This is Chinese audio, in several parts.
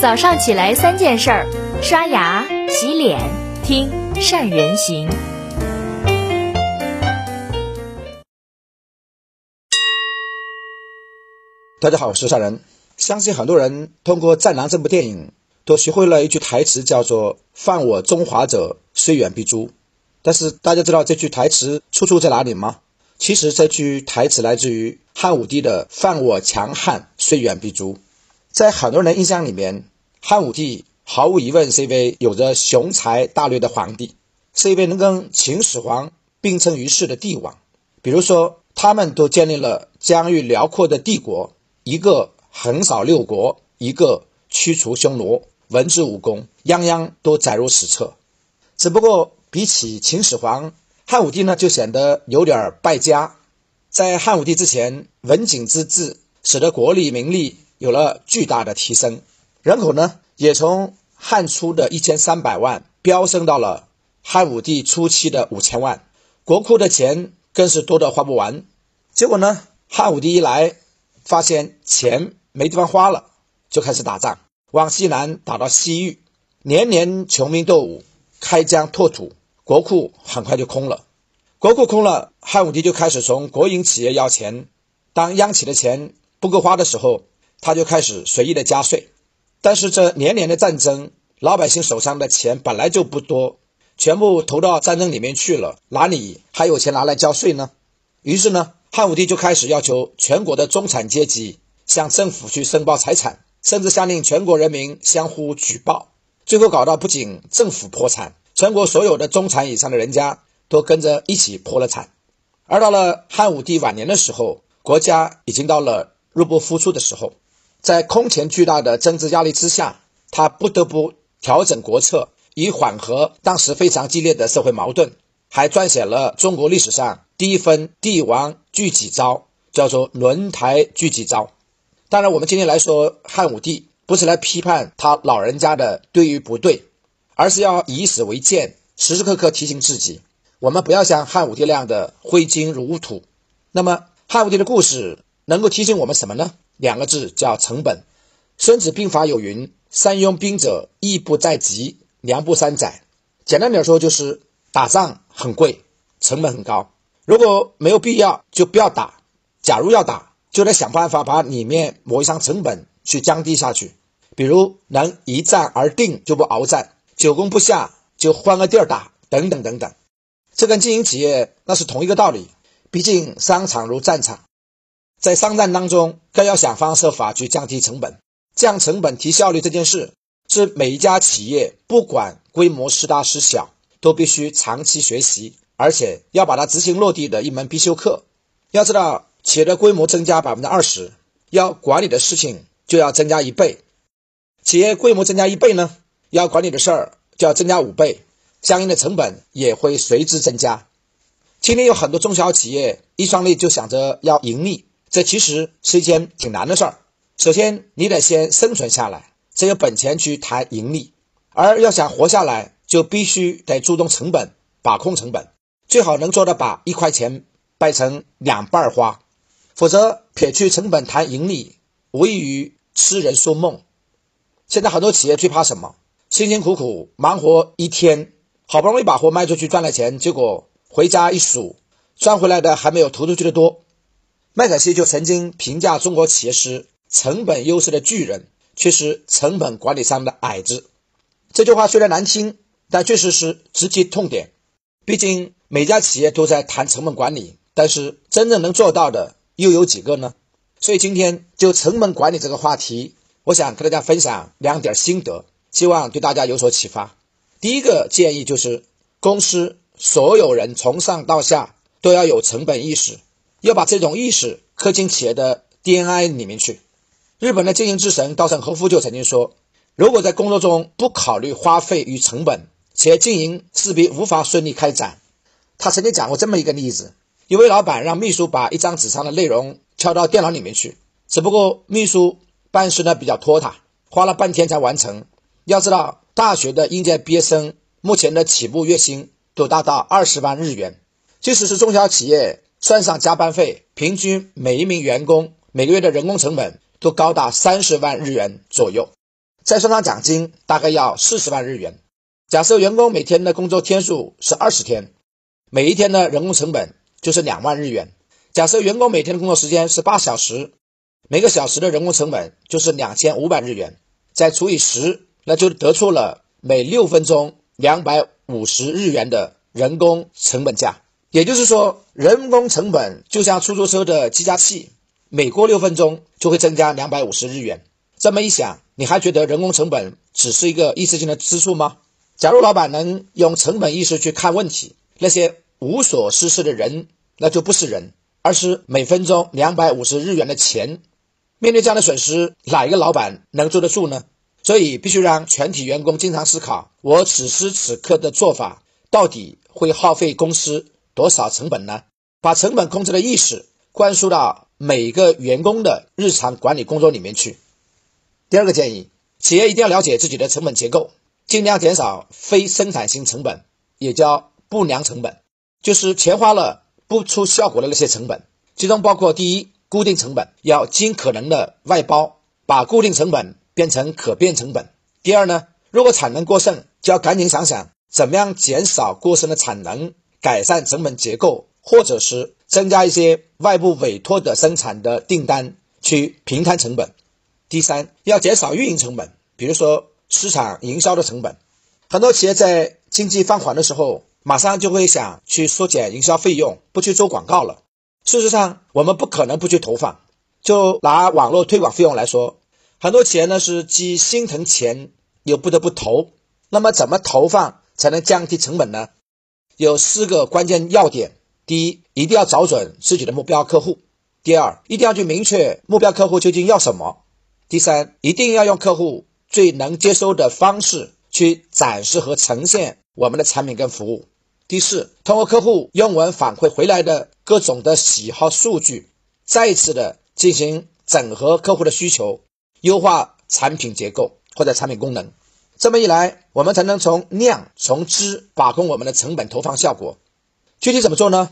早上起来三件事儿：刷牙、洗脸、听善人行。大家好，我是善人。相信很多人通过《战狼》这部电影，都学会了一句台词，叫做“犯我中华者，虽远必诛”。但是大家知道这句台词出处在哪里吗？其实这句台词来自于汉武帝的“犯我强汉，虽远必诛”。在很多人的印象里面，汉武帝毫无疑问是一位有着雄才大略的皇帝，是一位能跟秦始皇并称于世的帝王。比如说，他们都建立了疆域辽阔的帝国，一个横扫六国，一个驱除匈奴，文治武功样样都载入史册。只不过，比起秦始皇，汉武帝呢就显得有点败家。在汉武帝之前，文景之治使得国力民力有了巨大的提升，人口呢也从汉初的一千三百万飙升到了汉武帝初期的五千万，国库的钱更是多得花不完。结果呢，汉武帝一来，发现钱没地方花了，就开始打仗，往西南打到西域，年年穷兵黩武，开疆拓土。国库很快就空了，国库空了，汉武帝就开始从国营企业要钱。当央企的钱不够花的时候，他就开始随意的加税。但是这年年的战争，老百姓手上的钱本来就不多，全部投到战争里面去了，哪里还有钱拿来交税呢？于是呢，汉武帝就开始要求全国的中产阶级向政府去申报财产，甚至下令全国人民相互举报，最后搞到不仅政府破产。全国所有的中产以上的人家都跟着一起破了产，而到了汉武帝晚年的时候，国家已经到了入不敷出的时候，在空前巨大的政治压力之下，他不得不调整国策，以缓和当时非常激烈的社会矛盾，还撰写了中国历史上第一份帝王具体诏，叫做《轮台具体诏》。当然，我们今天来说汉武帝，不是来批判他老人家的对与不对。而是要以史为鉴，时时刻刻提醒自己，我们不要像汉武帝那样的挥金如土。那么，汉武帝的故事能够提醒我们什么呢？两个字叫成本。《孙子兵法》有云：“三用兵者，义不在急，粮不三载。”简单点说，就是打仗很贵，成本很高。如果没有必要，就不要打；假如要打，就得想办法把里面某一项成本去降低下去。比如，能一战而定，就不鏖战。久攻不下就换个地儿打，等等等等，这跟经营企业那是同一个道理。毕竟商场如战场，在商战当中，更要想方设法去降低成本。降成本提效率这件事，是每一家企业不管规模是大是小，都必须长期学习，而且要把它执行落地的一门必修课。要知道，企业的规模增加百分之二十，要管理的事情就要增加一倍。企业规模增加一倍呢？要管理的事儿就要增加五倍，相应的成本也会随之增加。今天有很多中小企业一创立就想着要盈利，这其实是一件挺难的事儿。首先，你得先生存下来，才有本钱去谈盈利；而要想活下来，就必须得注重成本，把控成本，最好能做到把一块钱掰成两半花，否则撇去成本谈盈利，无异于痴人说梦。现在很多企业最怕什么？辛辛苦苦忙活一天，好不容易把货卖出去赚了钱，结果回家一数，赚回来的还没有投出去的多。麦肯锡就曾经评价中国企业是成本优势的巨人，却是成本管理上的矮子。这句话虽然难听，但确实是直击痛点。毕竟每家企业都在谈成本管理，但是真正能做到的又有几个呢？所以今天就成本管理这个话题，我想跟大家分享两点心得。希望对大家有所启发。第一个建议就是，公司所有人从上到下都要有成本意识，要把这种意识刻进企业的 DNA 里面去。日本的经营之神稻盛和夫就曾经说，如果在工作中不考虑花费与成本，企业经营势必无法顺利开展。他曾经讲过这么一个例子：，一位老板让秘书把一张纸上的内容敲到电脑里面去，只不过秘书办事呢比较拖沓，花了半天才完成。要知道，大学的应届毕业生目前的起步月薪都达到二十万日元，即使是中小企业，算上加班费，平均每一名员工每个月的人工成本都高达三十万日元左右。再算上奖金，大概要四十万日元。假设员工每天的工作天数是二十天，每一天的人工成本就是两万日元。假设员工每天的工作时间是八小时，每个小时的人工成本就是两千五百日元，再除以十，那就得出了每六分钟两百五十日元的人工成本价。也就是说，人工成本就像出租车的计价器，每过六分钟就会增加两百五十日元。这么一想，你还觉得人工成本只是一个一次性的支出吗？假如老板能用成本意识去看问题，那些无所事事的人，那就不是人，而是每分钟两百五十日元的钱。面对这样的损失，哪一个老板能坐得住呢？所以必须让全体员工经常思考：我此时此刻的做法到底会耗费公司多少成本呢？把成本控制的意识灌输到每个员工的日常管理工作里面去。第二个建议，企业一定要了解自己的成本结构。尽量减少非生产性成本，也叫不良成本，就是钱花了不出效果的那些成本。其中包括第一，固定成本要尽可能的外包，把固定成本变成可变成本。第二呢，如果产能过剩，就要赶紧想想怎么样减少过剩的产能，改善成本结构，或者是增加一些外部委托的生产的订单，去平摊成本。第三，要减少运营成本，比如说。市场营销的成本，很多企业在经济放缓的时候，马上就会想去缩减营销费用，不去做广告了。事实上，我们不可能不去投放。就拿网络推广费用来说，很多企业呢是既心疼钱，又不得不投。那么，怎么投放才能降低成本呢？有四个关键要点：第一，一定要找准自己的目标客户；第二，一定要去明确目标客户究竟要什么；第三，一定要用客户。最能接收的方式去展示和呈现我们的产品跟服务。第四，通过客户用文反馈回来的各种的喜好数据，再次的进行整合客户的需求，优化产品结构或者产品功能。这么一来，我们才能从量从质把控我们的成本投放效果。具体怎么做呢？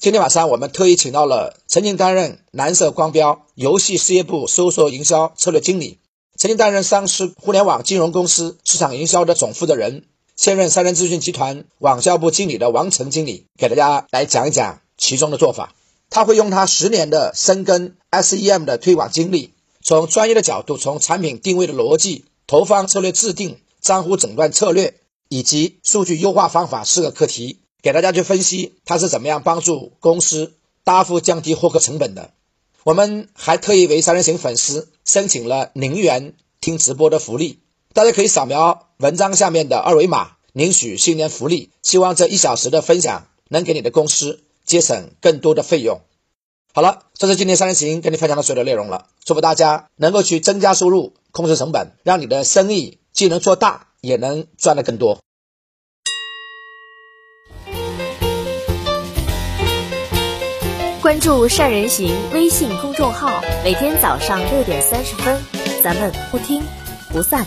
今天晚上我们特意请到了曾经担任蓝色光标游戏事业部搜索营销策略经理。曾经担任上市互联网金融公司市场营销的总负责人，现任三人咨询集团网销部经理的王成经理，给大家来讲一讲其中的做法。他会用他十年的深耕 SEM 的推广经历，从专业的角度，从产品定位的逻辑、投放策略制定、账户诊断策略以及数据优化方法四个课题，给大家去分析它是怎么样帮助公司大幅降低获客成本的。我们还特意为三人行粉丝申请了零元听直播的福利，大家可以扫描文章下面的二维码领取新年福利。希望这一小时的分享能给你的公司节省更多的费用。好了，这是今天三人行跟你分享的所有的内容了。祝福大家能够去增加收入，控制成本，让你的生意既能做大，也能赚得更多。关注善人行微信公众号，每天早上六点三十分，咱们不听不散。